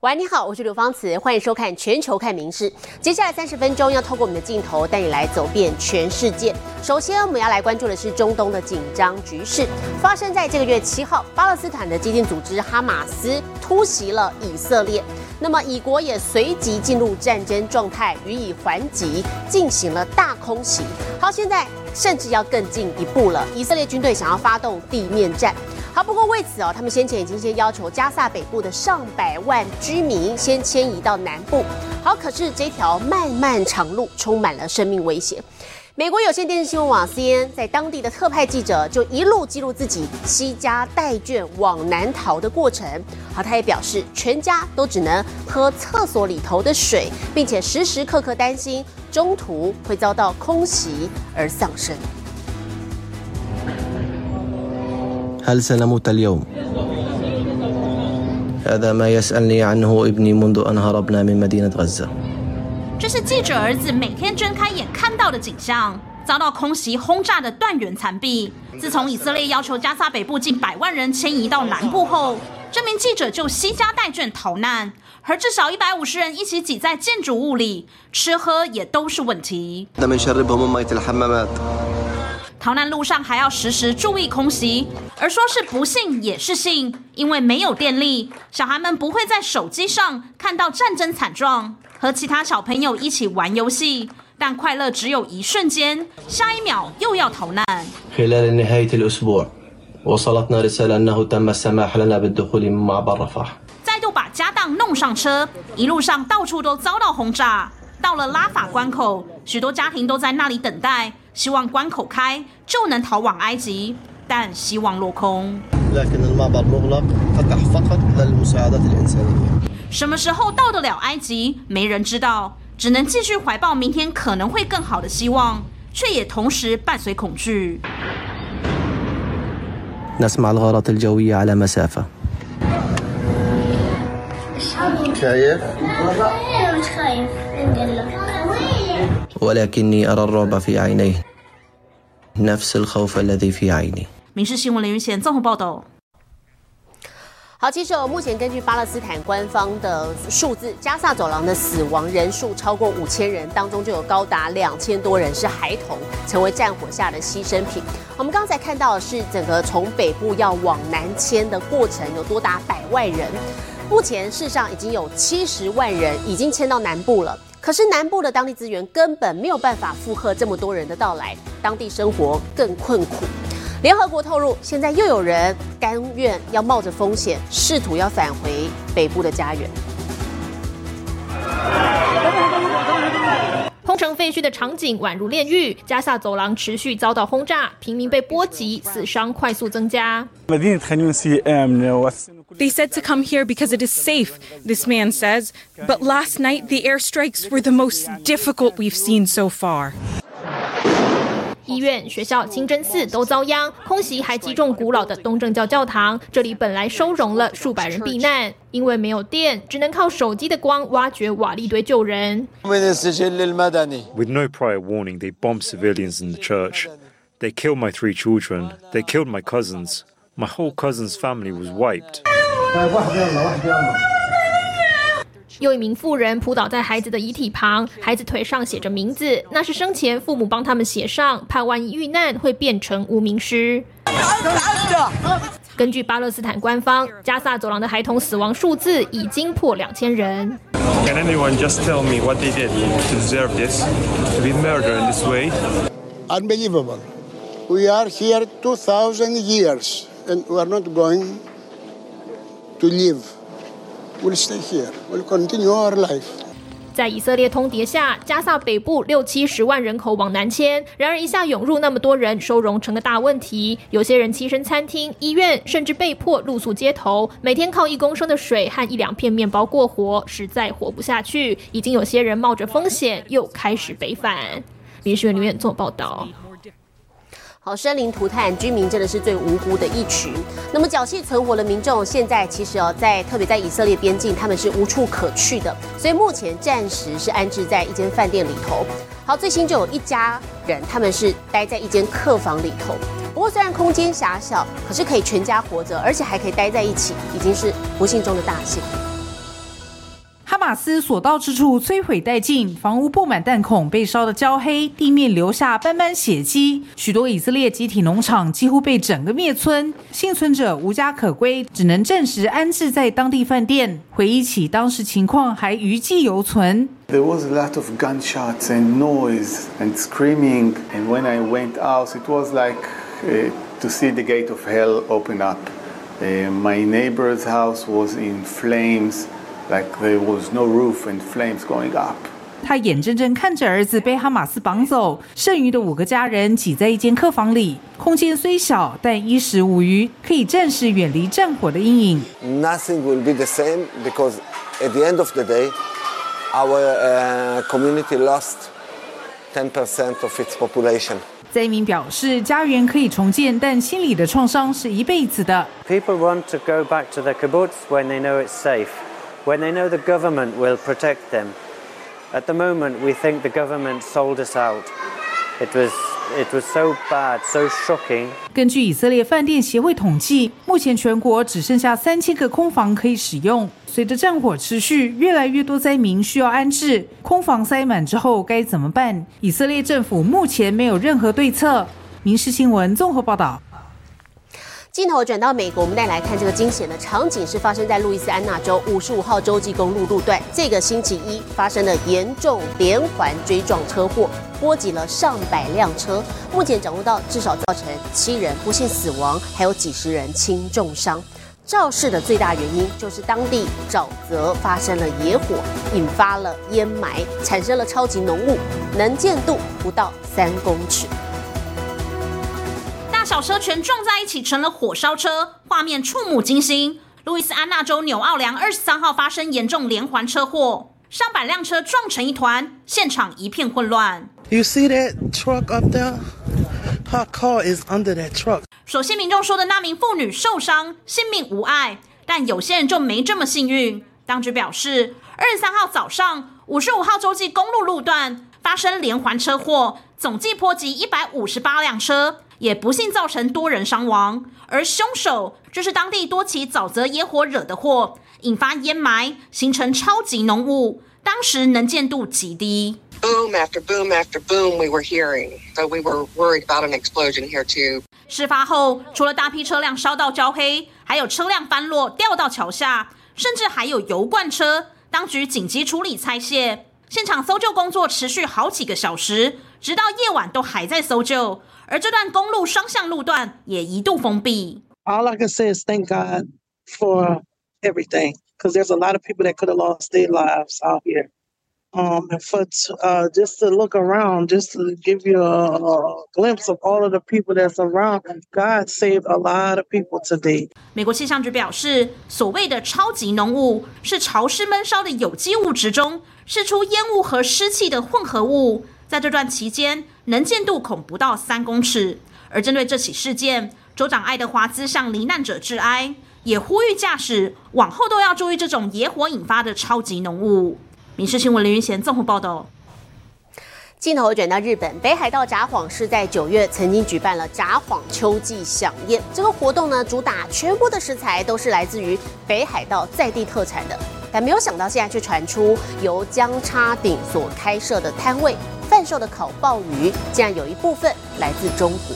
喂，你好，我是刘芳慈，欢迎收看《全球看名事》。接下来三十分钟要透过我们的镜头带你来走遍全世界。首先，我们要来关注的是中东的紧张局势，发生在这个月七号，巴勒斯坦的激进组织哈马斯突袭了以色列，那么以国也随即进入战争状态，予以还击，进行了大空袭。好，现在甚至要更进一步了，以色列军队想要发动地面战。好，不过为此哦，他们先前已经先要求加萨北部的上百万居民先迁移到南部。好，可是这条漫漫长路充满了生命危险。美国有线电视新闻网 CNN 在当地的特派记者就一路记录自己西家带眷往南逃的过程。好，他也表示，全家都只能喝厕所里头的水，并且时时刻刻担心中途会遭到空袭而丧生。هل سنموت اليوم هذا ما يسألني عنه ابني منذ أن هربنا من مدينة غزة 这是记者儿子每天睁开眼看到的景象：遭到空袭轰炸的断垣残壁。自从以色列要求加沙北部近百万人迁移到南部后，这名记者就惜家带眷逃难，和至少一百五十人一起挤在建筑物里，吃喝也都是问题。逃难路上还要时时注意空袭，而说是不幸也是幸，因为没有电力，小孩们不会在手机上看到战争惨状，和其他小朋友一起玩游戏，但快乐只有一瞬间，下一秒又要逃难。خلال نهاية الأسبوع وصلتنا رسالة أنه تم السماح لنا بالدخول من معبر رفح 再度把家当弄上车，一路上到处都遭到轰炸。到了拉法关口，许多家庭都在那里等待，希望关口开就能逃往埃及， 但希望落空。 لكن المعبر مغلق فتح فقط للمساعدات الإنسانية 什么时候到得了埃及，没人知道，只能继续怀抱明天可能会更好的希望，却也同时伴随恐惧。 نسمع الغارات الجوية على مسافة شايف مش خايف الحمد لله ولكني أرى الرعب في عينيه نفس الخوف الذي في عيني 民事新闻林云贤综合报道。好，其实我，目前根据巴勒斯坦官方的数字，加萨走廊的死亡人数超过五千人，当中就有高达两千多人是孩童，成为战火下的牺牲品。我们刚才看到的是整个从北部要往南迁的过程，有多达百万人。目前世上已经有七十万人已经迁到南部了，可是南部的当地资源根本没有办法负荷这么多人的到来，当地生活更困苦。联合国透露现在又有人甘愿要冒着风险试图要返回北部的家园空城废墟的场景宛如炼狱加萨走廊持续遭到轰炸平民被波及死伤快速增加 they said to come here because it is safe this man says but last night the air strikes were the most difficult we've seen so far 医院、学校、清真寺都遭殃，空袭还击中古老的东正教教堂。这里本来收容了数百人避难，因为没有电，只能靠手机的光挖掘瓦砾堆救人。With no prior warning, they bombed civilians in the church. They killed my three children. They killed my cousins. My whole cousin's family was wiped. 又一名妇人扑倒在孩子的遗体旁，孩子腿上写着名字，那是生前父母帮他们写上，怕万一遇难会变成无名尸。根据巴勒斯坦官方，加萨走廊的孩童死亡数字已经破两千人。Can anyone just tell me what they did to deserve this? To be murdered in this way? unbelievable. We are here 2,000 years and we are not going to leave. 在以色列通牒下，加萨北部六七十万人口往南迁，然而一下涌入那么多人，收容成个大问题。有些人栖身餐厅、医院，甚至被迫露宿街头，每天靠一公升的水和一两片面包过活，实在活不下去。已经有些人冒着风险又开始北返。民事院留言做报道。好，生灵涂炭，居民真的是最无辜的一群。那么侥幸存活的民众，现在其实哦，在特别在以色列边境，他们是无处可去的，所以目前暂时是安置在一间饭店里头。好，最新就有一家人，他们是待在一间客房里头。不过虽然空间狭小，可是可以全家活着，而且还可以待在一起，已经是不幸中的大幸。哈马斯所到之处摧毁殆尽，房屋布满弹孔，被烧得焦黑，地面留下斑斑血迹。许多以色列集体农场几乎被整个灭村，幸存者无家可归，只能暂时安置在当地饭店。回忆起当时情况，还余悸犹存。There was a lot of gunshots and noise and screaming, and when I went out, it was like uh, to see the gate of hell open up. Uh, my neighbor's house was in flames. Like there was no roof and flames going up. 他眼睁睁看着儿子被哈马斯绑走，剩余的五个家人挤在一间客房里，空间虽小，但衣食无余，可以暂时远离战火的阴影。Nothing will be the same because at the end of the day, our uh, community lost 10% of its population. 灾民表示，家园可以重建，但心里的创伤是一辈子的。People want to go back to their kibbutz when they know it's safe When they know the government will protect them. At the moment, we think the government sold us out. It was it was so bad, so shocking. 根据以色列饭店协会统计，目前全国只剩下三千个空房可以使用。随着战火持续，越来越多灾民需要安置，空房塞满之后该怎么办？以色列政府目前没有任何对策。民事新闻综合报道。镜头转到美国，我们再来看这个惊险的场景，是发生在路易斯安那州五十五号洲际公路路段。这个星期一发生了严重连环追撞车祸，波及了上百辆车。目前掌握到至少造成七人不幸死亡，还有几十人轻重伤。肇事的最大原因就是当地沼泽发生了野火，引发了烟霾，产生了超级浓雾，能见度不到三公尺。小车全撞在一起，成了火烧车，画面触目惊心。路易斯安那州纽奥良二十三号发生严重连环车祸，上百辆车撞成一团，现场一片混乱。You see that truck up there? Her car is under that truck. 首先民众说的那名妇女受伤，性命无碍，但有些人就没这么幸运。当局表示，二十三号早上五十五号洲际公路路段发生连环车祸，总计波及一百五十八辆车。也不幸造成多人伤亡，而凶手就是当地多起沼泽野火惹的祸，引发烟霾，形成超级浓雾，当时能见度极低。Boom after boom after boom, we were hearing, so we were worried about an explosion here too. 事发后，除了大批车辆烧到焦黑，还有车辆翻落掉到桥下，甚至还有油罐车。当局紧急处理拆卸，现场搜救工作持续好几个小时，直到夜晚都还在搜救。而这段公路双向路段也一度封闭。All I can say is thank God for everything, because there's a lot of people that could have lost their lives out here. Um, and for uh, just to look around, just to give you a, a glimpse of all of the people that's around, God saved a lot of people today. 美国气象局表示，所谓的超级浓雾是潮湿闷烧的有机物质中释出烟雾和湿气的混合物。在这段期间，能见度恐不到三公尺。而针对这起事件，州长爱德华兹向罹难者致哀，也呼吁驾驶往后都要注意这种野火引发的超级浓雾。民事新闻林云贤综合报道。镜头转到日本北海道札幌市，在九月曾经举办了札幌秋季飨宴。这个活动呢，主打全部的食材都是来自于北海道在地特产的，但没有想到现在却传出由江叉顶所开设的摊位。贩售的烤鲍鱼，竟然有一部分来自中国。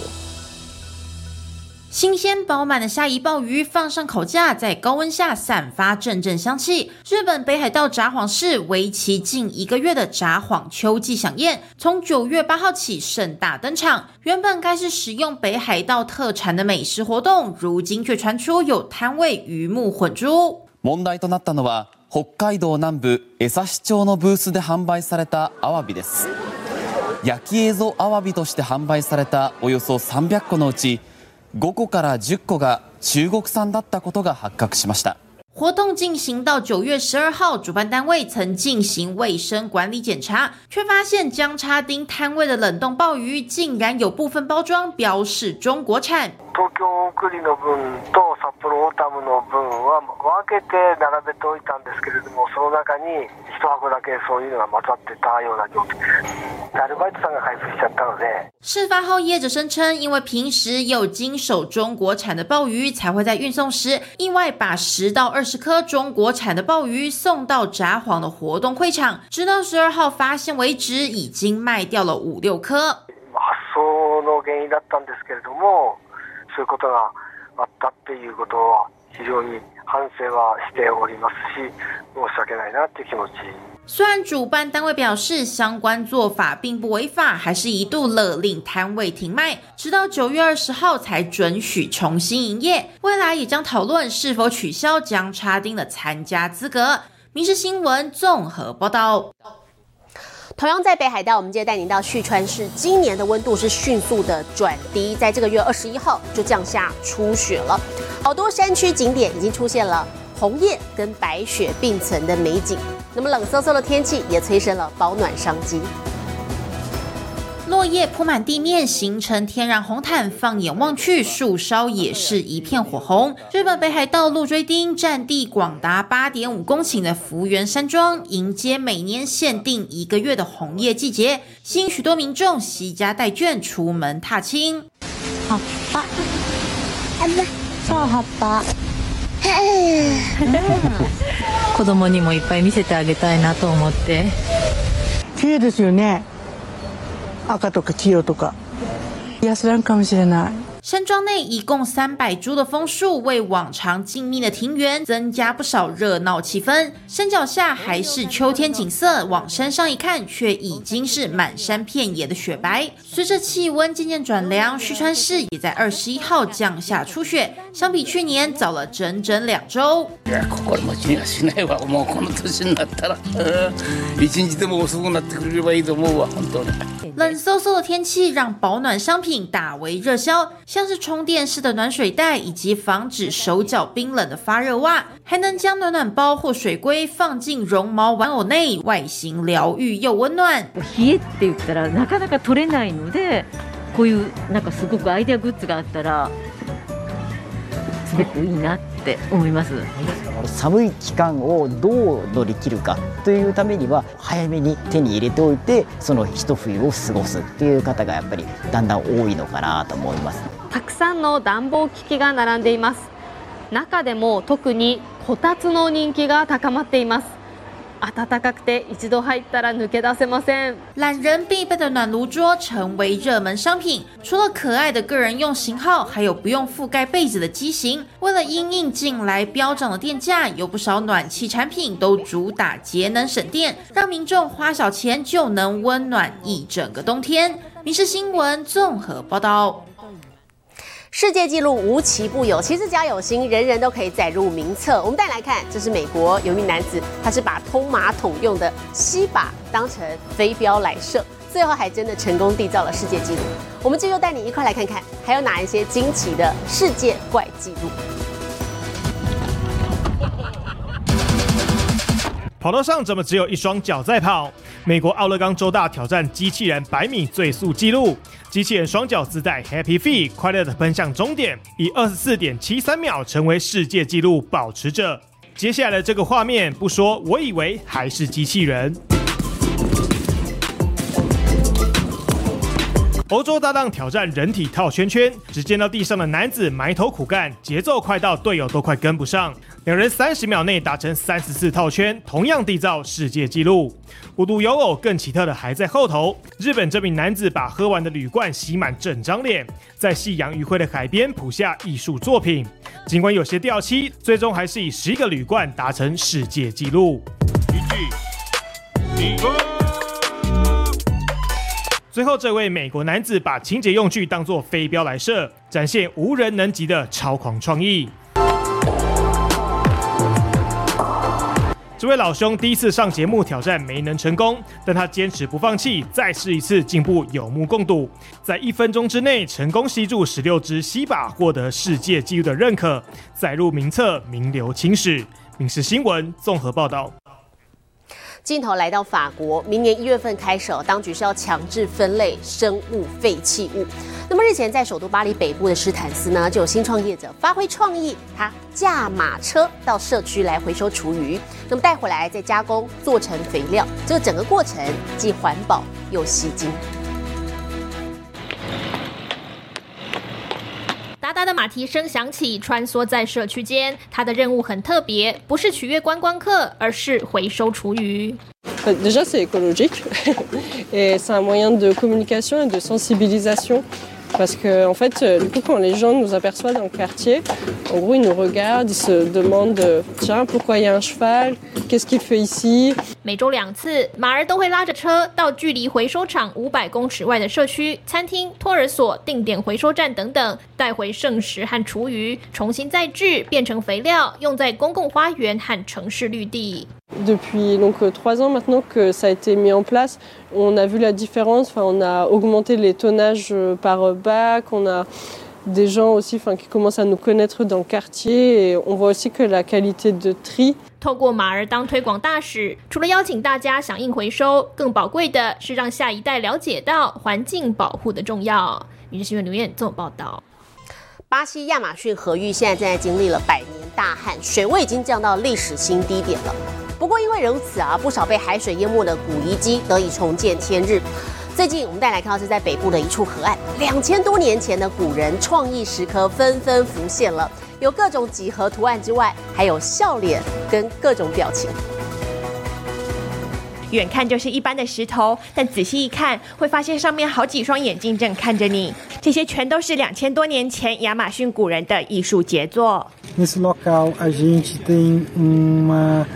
新鲜饱满的虾夷鲍鱼放上烤架，在高温下散发阵阵香气。日本北海道札幌市为期近一个月的札幌秋季飨宴，从九月八号起盛大登场。原本该是使用北海道特产的美食活动，如今却传出有摊位鱼目混珠。問題となったのは北海道南部江差町のブースで販売されたアワビです。 焼き映像アワビとして販売されたおよそ300個のうち5個から10個が中国産だったことが発覚しました。活动进行到九月十二号，主办单位曾进行卫生管理检查，却发现江叉町摊位的冷冻鲍鱼竟然有部分包装标示中国产。東京送りの分と札幌オータムの分は分けて並べておいたんですけれども、その中に一箱だけそういうのが混ざってたような状況です。 アルバイトさんが開封しちゃったので。事发后，业者声称，因为平时有经手中国产的鲍鱼，才会在运送时意外把十到二 十颗中国产的鲍鱼送到札幌的活动会场，直到十二号发现为止，已经卖掉了五六颗。発送の原因だったんですけれども、そういうことがあったっていうことは非常に 反省はしておりますし、申し訳ないなっていう気持ち。虽然主办单位表示相关做法并不违法，还是一度勒令摊位停卖，直到九月二十号才准许重新营业。未来也将讨论是否取消江差丁的参加资格。民事新闻综合报道。 同样在北海道，我们接着带您到旭川市。今年的温度是迅速的转低，在这个月二十一号就降下初雪了，好多山区景点已经出现了红叶跟白雪并存的美景。那么冷飕飕的天气也催生了保暖商机。落叶铺满地面，形成天然红毯。放眼望去，树梢也是一片火红。日本北海道鹿追町占地广达八点五公顷的福原山庄，迎接每年限定一个月的红叶季节，吸引许多民众携家带眷出门踏青。葉っぱ。そう葉っぱ。子供にもいっぱい見せてあげたいなと思って。綺麗ですよね。 赤とか黄色とか。安らんかもしれない。山庄内一共三百株的枫树，为往常静谧的庭园增加不少热闹气氛。山脚下还是秋天景色，往山上一看，却已经是满山遍野的雪白。随着气温渐渐转凉，旭川市也在二十一号降下初雪，相比去年早了整整两周。いや心持ちにはしないわもうこの年になったらうん一日でも遅くなってくれればいいと思うわ本当に。冷飕飕的天气让保暖商品大为热销， 像是充电式的暖水袋，以及防止手脚冰冷的发热袜，还能将暖暖包或水龟放进绒毛玩偶内，外形疗愈又温暖。冷えって言ったらなかなか取れないので、こういうなんかすごくアイデアグッズがあったらすごくいいなって思います。寒い期間をどう乗り切るかというためには早めに手に入れておいてその一冬を過ごすっていう方がやっぱりだんだん多いのかなと思いますたくさんの暖房機器が並んでいます中でも特にこたつの人気が高まっています暖かくて一度入ったら抜け出せません懒人必备的暖炉桌成为热门商品，除了可爱的个人用型号，还有不用覆盖被子的机型。为了因应近来飙涨的电价，有不少暖气产品都主打节能省电，让民众花小钱就能温暖一整个冬天。民事新闻综合报道。世界纪录无奇不有，其实只要有心，人人都可以载入名册。我们再来看，这是美国有一名男子，他是把通马桶用的吸把当成飞镖来射，最后还真的成功缔造了世界纪录。我们这就带你一块来看看，还有哪一些惊奇的世界怪纪录。跑道上怎么只有一双脚在跑？美国奥勒冈州大挑战机器人百米最速纪录，机器人双脚自带 Happy Feet，快乐的奔向终点，以二十四点七三秒成为世界纪录保持者。接下来的这个画面不说，我以为还是机器人。欧洲搭档挑战人体套圈圈，只见到地上的男子埋头苦干，节奏快到队友都快跟不上。两人三十秒内达成三十四套圈，同样缔造世界纪录。无独有偶，更奇特的还在后头。日本这名男子把喝完的铝罐洗满整张脸，在夕阳余晖的海边谱下艺术作品。尽管有些掉漆，最终还是以十一个铝罐达成世界纪录。最后，这位美国男子把清洁用具当作飞镖来射，展现无人能及的超狂创意。这位老兄第一次上节目挑战没能成功，但他坚持不放弃，再试一次进步有目共睹。在一分钟之内成功吸住十六只吸把，获得世界纪录的认可，载入名册，名留青史。《民事新闻》综合报道。镜头来到法国，明年一月份开始，当局是要强制分类生物废弃物。那么日前在首都巴黎北部的施坦斯呢，就有新创业者发挥创意，他驾马车到社区来回收厨余，那么带回来再加工做成肥料，这个整个过程既环保又吸睛。哒哒的马蹄声响起，穿梭在社区间。它的任务很特别，不是取悦观光客，而是回收厨余。Déjà, c'est écologique et c'est un moyen de communication et de sensibilisation. Parce que, en fait, du coup, quand les gens nous aperçoivent dans le quartier, en gros, ils nous regardent, ils se demandent Tiens, pourquoi il y a un cheval Qu'est-ce qu'il fait ici 每周两次，马儿都会拉着车到距离回收场五百公尺外的社区、餐厅、托儿所、定点回收站等等，带回剩食和厨余，重新再制，变成肥料，用在公共花园和城市绿地。 Depuis donc trois ans maintenant que ça a été mis en place, on a vu la différence. Enfin, on a augmenté les tonnages par bac. On a des gens aussi, enfin, qui commencent à nous connaître dans le quartier. Et on voit aussi que la qualité de tri 透过马儿当推广大使，除了邀请大家响应回收，更宝贵的是让下一代了解到环境保护的重要。民事新闻刘燕做报道。巴西亚马逊河域现在正在经历了百年大旱，水位已经降到历史新低点了。不过因为如此啊，不少被海水淹没的古遗迹得以重见天日。最近我们带来看到是在北部的一处河岸，两千多年前的古人创意石刻纷纷浮现了，有各种几何图案之外，还有笑脸跟各种表情。远看就是一般的石头，但仔细一看，会发现上面好几双眼睛正看着你。这些全都是两千多年前亚马逊古人的艺术杰作。Nesse local, a gente tem uma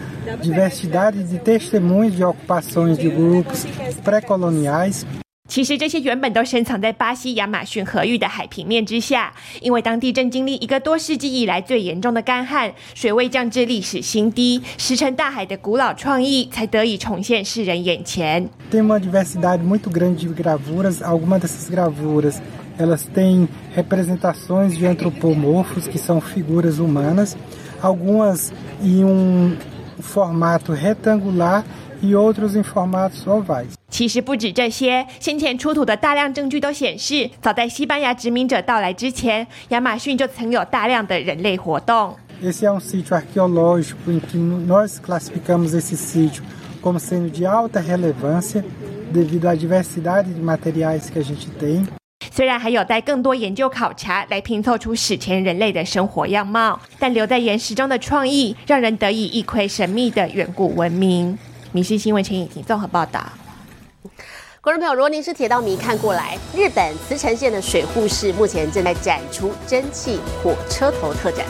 diversidade de testemunhos de ocupações de grupos pré-coloniais. 其实这些原本都深藏在巴西亚马逊河域的海平面之下，因为当地正经历一个多世纪以来最严重的干旱，水位降至历史新低，石沉大海的古老创意才得以重现世人眼前。Tem uma diversidade muito grande de gravuras. Algumas dessas gravuras elas têm representações de antropomorfos, que são figuras humanas, algumas em um formato retangular e outros em formatos ovais. 其实不止这些，先前出土的大量证据都显示，早在西班牙殖民者到来之前，亚马逊就曾有大量的人类活动。Esse é um sítio arqueológico em que nós classificamos esse sítio como sendo de alta relevância devido à diversidade de materiais que a gente tem. 虽然还有待更多研究考察来拼凑出史前人类的生活样貌，但留在岩石中的创意，让人得以一窥神秘的远古文明。《民事新闻》请以婷综合报道。观众朋友，如果您是铁道迷，看过来，日本茨城县的水户市目前正在展出蒸汽火车头特展。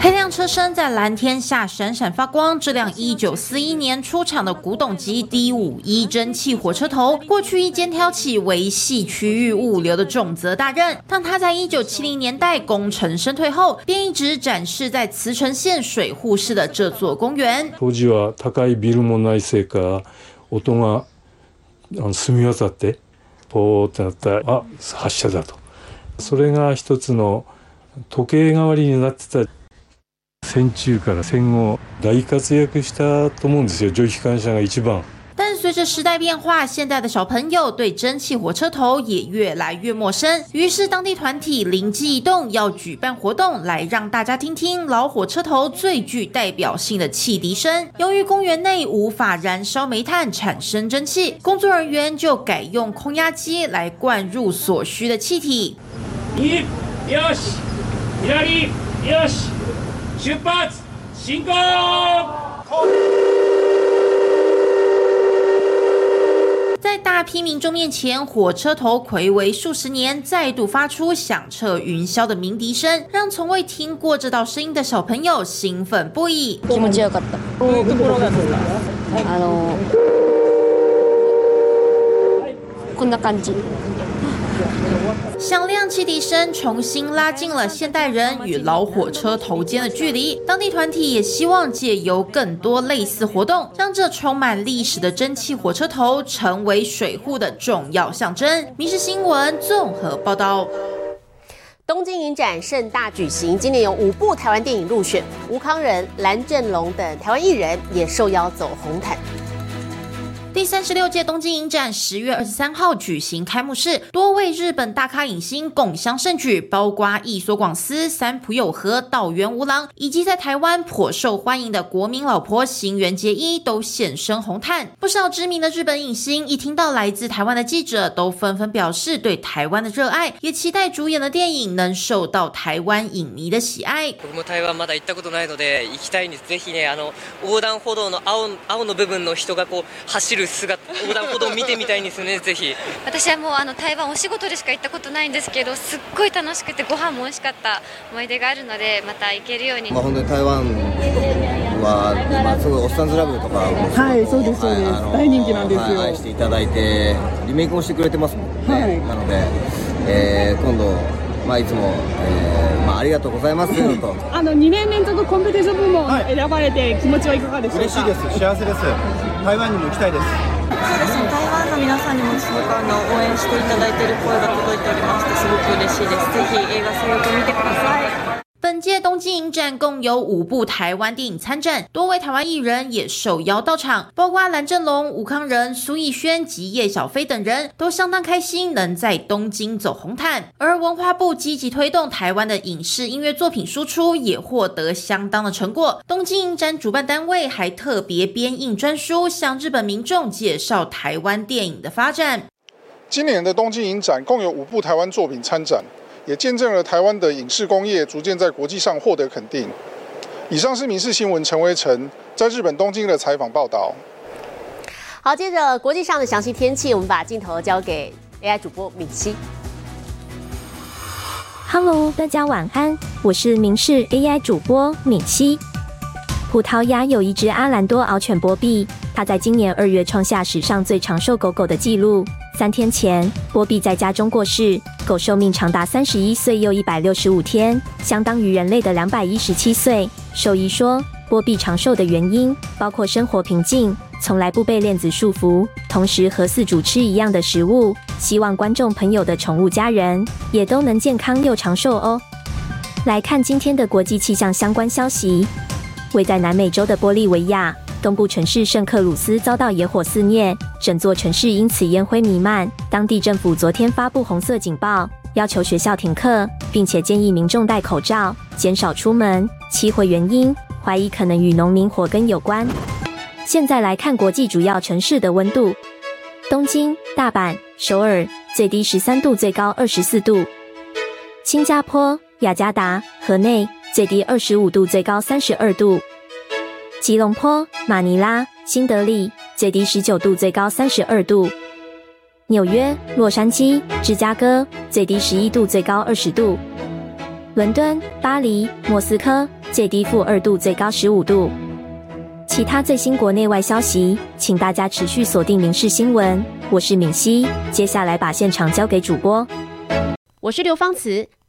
黑亮车身在蓝天下闪闪发光。这辆1941年出厂的古董级 D51 蒸汽火车头，过去一肩挑起维系区域物流的重责大任。当它在1970年代功成身退后，便一直展示在茨城县水户市的这座公园。当時は高いビルもないせいか音があの澄み渡ってポーってなったらあ発射だとそれが一つの時計代わりになってた 戦中から戦後大活躍したと思うんですよ蒸気機関車が一番。但随着时代变化，现在的小朋友对蒸汽火车头也越来越陌生。于是当地团体灵机一动，要举办活动来让大家听听老火车头最具代表性的汽笛声。由于公园内无法燃烧煤炭产生蒸汽，工作人员就改用空压机来灌入所需的气体。右よし左よし 出発進行在大批民众面前，火车頭暌违数十年，再度发出响彻云霄的鸣笛声，让从未听过这道声音的小朋友兴奋不已。気持ちよかった。あのこんな感じ。 响亮汽笛声重新拉近了现代人与老火车头间的距离。当地团体也希望借由更多类似活动，让这充满历史的蒸汽火车头成为水户的重要象征。民事新闻综合报道。东京影展盛大举行，今年有五部台湾电影入选，吴康仁、蓝正龙等台湾艺人也受邀走红毯。第三十六届东京影展十月二十三号举行开幕式，多位日本大咖影星共襄盛举，包括艺所广司、三浦友和、道元无郎，以及在台湾颇受欢迎的国民老婆新垣结衣都现身红毯。不少知名的日本影星一听到来自台湾的记者，都纷纷表示对台湾的热爱，也期待主演的电影能受到台湾影迷的喜爱。僕も台湾まだ行ったことないので行きたいんです。ぜひねあの横断歩道の青青の部分の人がこう走る 姿横断歩道を見てみたいんですね。ぜひ。私はもうあの台湾お仕事でしか行ったことないんですけどすっごい楽しくてご飯も美味しかった思い出があるのでまた行けるようにまあ本当に台湾は、まあ、すごいおっさんずラブとかもはいそうですそうです大人気なんですよはい愛していただいてリメイクもしてくれてますもんね、なので、えー今度、まあ、いつも、えーまあ、ありがとうございます。と。あの2年連続コンペティション部門選ばれて気持ちはいかがでしょうか？嬉しいです。幸せです。台湾にも行きたいです。そうですね、台湾の皆さんにもすごくあの応援していただいている声が届いておりましてすごく嬉しいです。ぜひ映画声優見てください。本届东京影展共有五部台湾电影参展，多位台湾艺人也受邀到场，包括蓝正龙、吴康仁、苏艺轩及叶小飞等人，都相当开心能在东京走红毯。而文化部积极推动台湾的影视音乐作品输出，也获得相当的成果。东京影展主办单位还特别编印专书，向日本民众介绍台湾电影的发展。今年的东京影展共有五部台湾作品参展，也见证了台湾的影视工业逐渐在国际上获得肯定。以上是民事新闻陈威成在日本东京的采访报道。好，接着国际上的详细天气，我们把镜头交给 AI 主播敏熙。Hello，大家晚安，我是明视 AI 主播敏熙。葡萄牙有一只阿兰多獒犬波比，它在今年二月创下史上最长寿狗狗的纪录。三天前，波比在家中过世，狗寿命长达三十一岁又一百六十五天，相当于人类的两百一十七岁。兽医说，波比长寿的原因包括生活平静，从来不被链子束缚，同时和饲主吃一样的食物。希望观众朋友的宠物家人也都能健康又长寿哦。来看今天的国际气象相关消息。位在南美洲的玻利维亚东部城市圣克鲁斯遭到野火肆虐，整座城市因此烟灰弥漫。当地政府昨天发布红色警报，要求学校停课，并且建议民众戴口罩，减少出门。起火原因怀疑可能与农民火耕有关。现在来看国际主要城市的温度：东京、大阪、首尔最低十三度，最高二十四度；新加坡、雅加达、河内。最低二十五度，最高三十二度。吉隆坡、马尼拉、新德里最低十九度，最高三十二度。纽约、洛杉矶、芝加哥最低十一度，最高二十度。伦敦、巴黎、莫斯科最低负二度，最高十五度。其他最新国内外消息，请大家持续锁定《民事新闻》。我是敏熙，接下来把现场交给主播。我是刘芳慈。